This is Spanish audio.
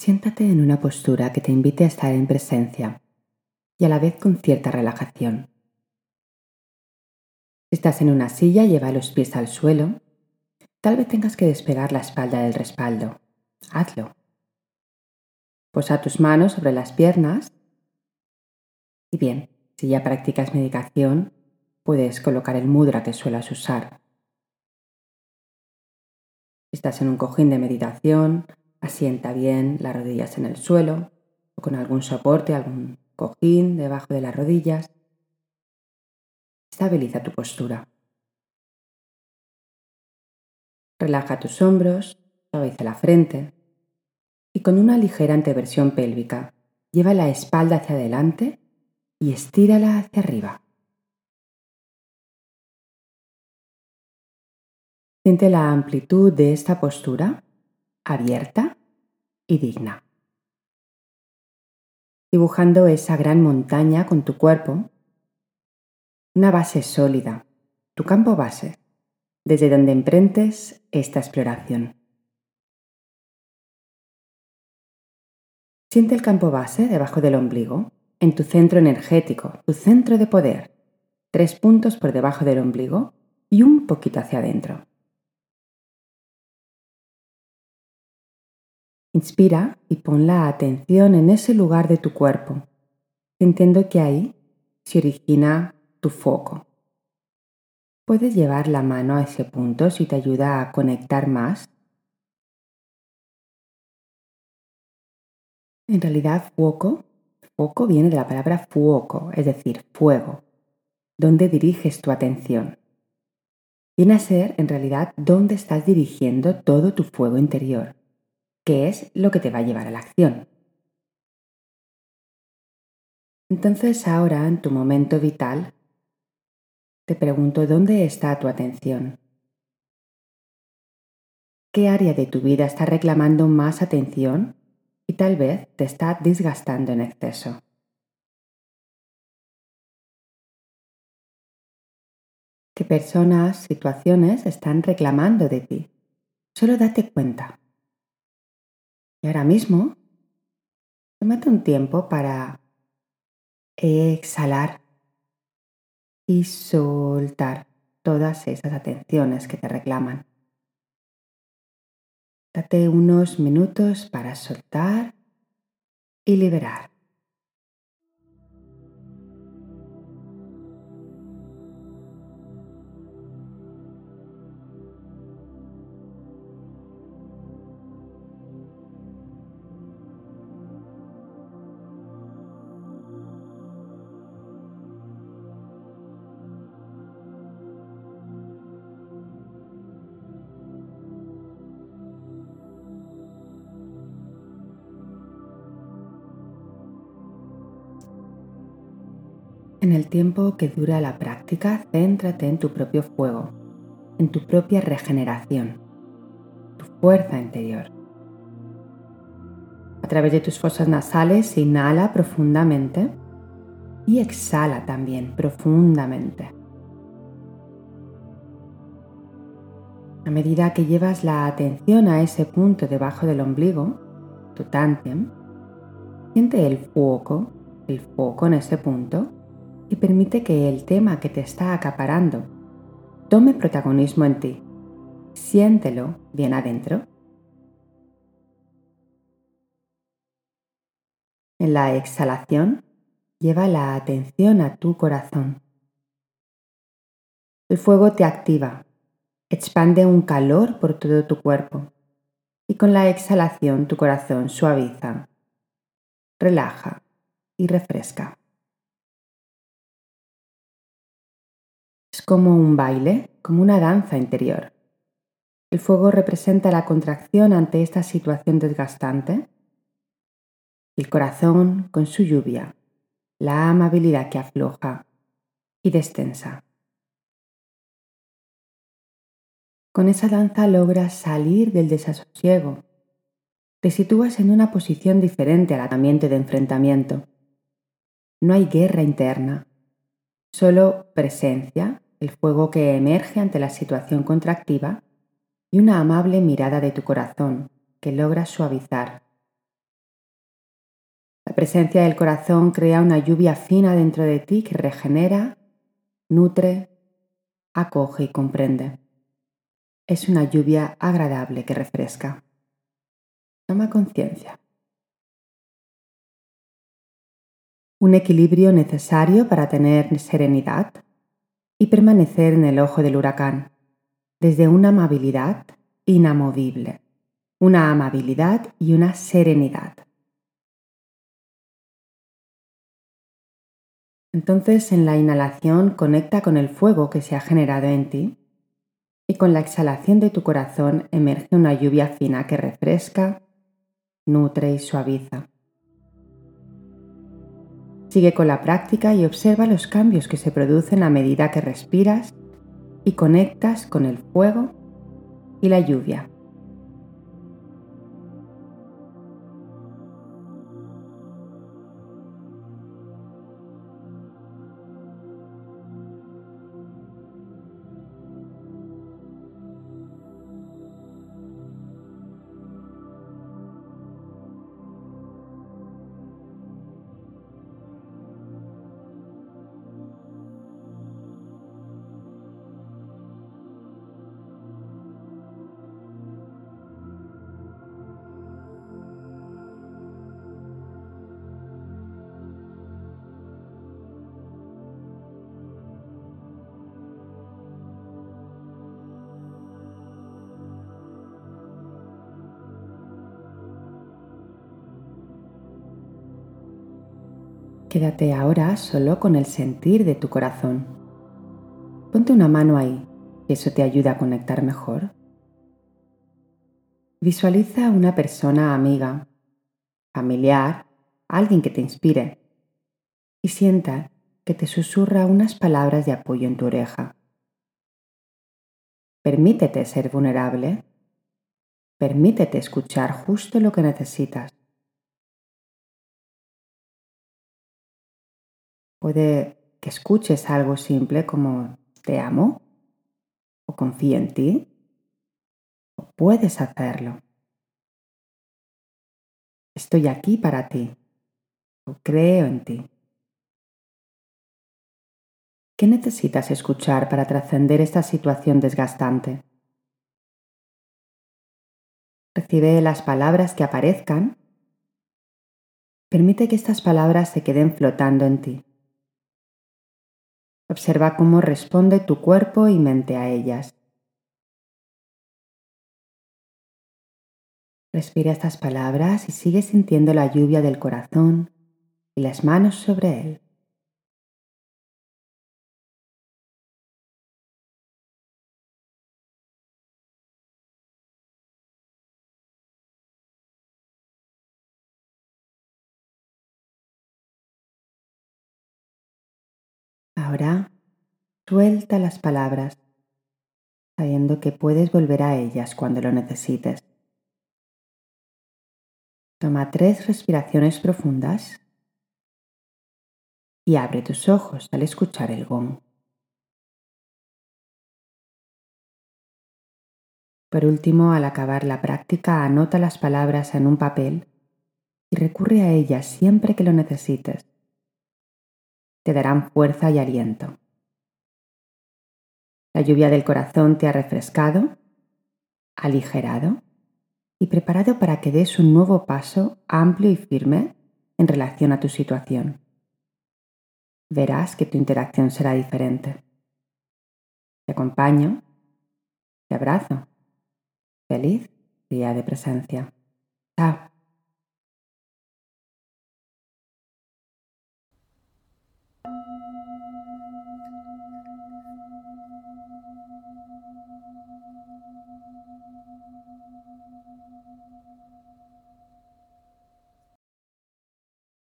Siéntate en una postura que te invite a estar en presencia y a la vez con cierta relajación. Si estás en una silla, lleva los pies al suelo. Tal vez tengas que despegar la espalda del respaldo. Hazlo. Posa tus manos sobre las piernas. Y bien, si ya practicas meditación, puedes colocar el mudra que suelas usar. Si estás en un cojín de meditación, asienta bien las rodillas en el suelo o con algún soporte, algún cojín debajo de las rodillas. Estabiliza tu postura. Relaja tus hombros, suaviza la frente y con una ligera anteversión pélvica, lleva la espalda hacia adelante y estírala hacia arriba. Siente la amplitud de esta postura, abierta y digna. Dibujando esa gran montaña con tu cuerpo, una base sólida, tu campo base, desde donde emprentes esta exploración. Siente el campo base debajo del ombligo, en tu centro energético, tu centro de poder, tres puntos por debajo del ombligo y un poquito hacia adentro. Inspira y pon la atención en ese lugar de tu cuerpo, sintiendo que ahí se origina tu foco. Puedes llevar la mano a ese punto si te ayuda a conectar más En realidad, foco, foco viene de la palabra fuoco, es decir, fuego. ¿Dónde diriges tu atención? Viene a ser, en realidad, dónde estás dirigiendo todo tu fuego interior, que es lo que te va a llevar a la acción. Entonces ahora, en tu momento vital, te pregunto dónde está tu atención. ¿Qué área de tu vida está reclamando más atención y tal vez te está desgastando en exceso. ¿Qué personas, situaciones están reclamando de ti? Solo date cuenta. Y ahora mismo, tómate un tiempo para exhalar y soltar todas esas atenciones que te reclaman. Date unos minutos para soltar y liberar. En el tiempo que dura la práctica, céntrate en tu propio fuego, en tu propia regeneración, tu fuerza interior. A través de tus fosas nasales, inhala profundamente y exhala también profundamente. A medida que llevas la atención a ese punto debajo del ombligo, tu tantem, siente el foco, el foco en ese punto y permite que el tema que te está acaparando tome protagonismo en ti. Siéntelo bien adentro. En la exhalación, lleva la atención a tu corazón. El fuego te activa, expande un calor por todo tu cuerpo y con la exhalación tu corazón suaviza, relaja y refresca. Como un baile, como una danza interior. El fuego representa la contracción ante esta situación desgastante. El corazón con su lluvia, la amabilidad que afloja y destensa. Con esa danza logras salir del desasosiego. Te sitúas en una posición diferente al ambiente de enfrentamiento. No hay guerra interna, solo presencia el fuego que emerge ante la situación contractiva y una amable mirada de tu corazón que logra suavizar, La presencia del corazón crea una lluvia fina dentro de ti que regenera, nutre, acoge y comprende. Es una lluvia agradable que refresca. Toma conciencia. Un equilibrio necesario para tener serenidad y permanecer en el ojo del huracán, desde una amabilidad inamovible, una amabilidad y una serenidad. Entonces en la inhalación conecta con el fuego que se ha generado en ti y con la exhalación de tu corazón emerge una lluvia fina que refresca, nutre y suaviza. Sigue con la práctica y observa los cambios que se producen a medida que respiras y conectas con el fuego y la lluvia. Quédate ahora solo con el sentir de tu corazón. Ponte una mano ahí, eso te ayuda a conectar mejor. Visualiza a una persona amiga, familiar, alguien que te inspire, y sienta que te susurra unas palabras de apoyo en tu oreja. Permítete ser vulnerable. Permítete escuchar justo lo que necesitas. Puede que escuches algo simple como te amo o confío en ti o puedes hacerlo. Estoy aquí para ti o creo en ti. ¿Qué necesitas escuchar para trascender esta situación desgastante? Recibe las palabras que aparezcan. Permite que estas palabras se queden flotando en ti. Observa cómo responde tu cuerpo y mente a ellas. Respira estas palabras y sigue sintiendo la lluvia del corazón y las manos sobre él. Ahora suelta las palabras, sabiendo que puedes volver a ellas cuando lo necesites. Toma tres respiraciones profundas y abre tus ojos al escuchar el gong. Por último, al acabar la práctica, anota las palabras en un papel y recurre a ellas siempre que lo necesites te darán fuerza y aliento. La lluvia del corazón te ha refrescado, aligerado y preparado para que des un nuevo paso amplio y firme en relación a tu situación. Verás que tu interacción será diferente. Te acompaño, te abrazo. Feliz día de presencia. Chao.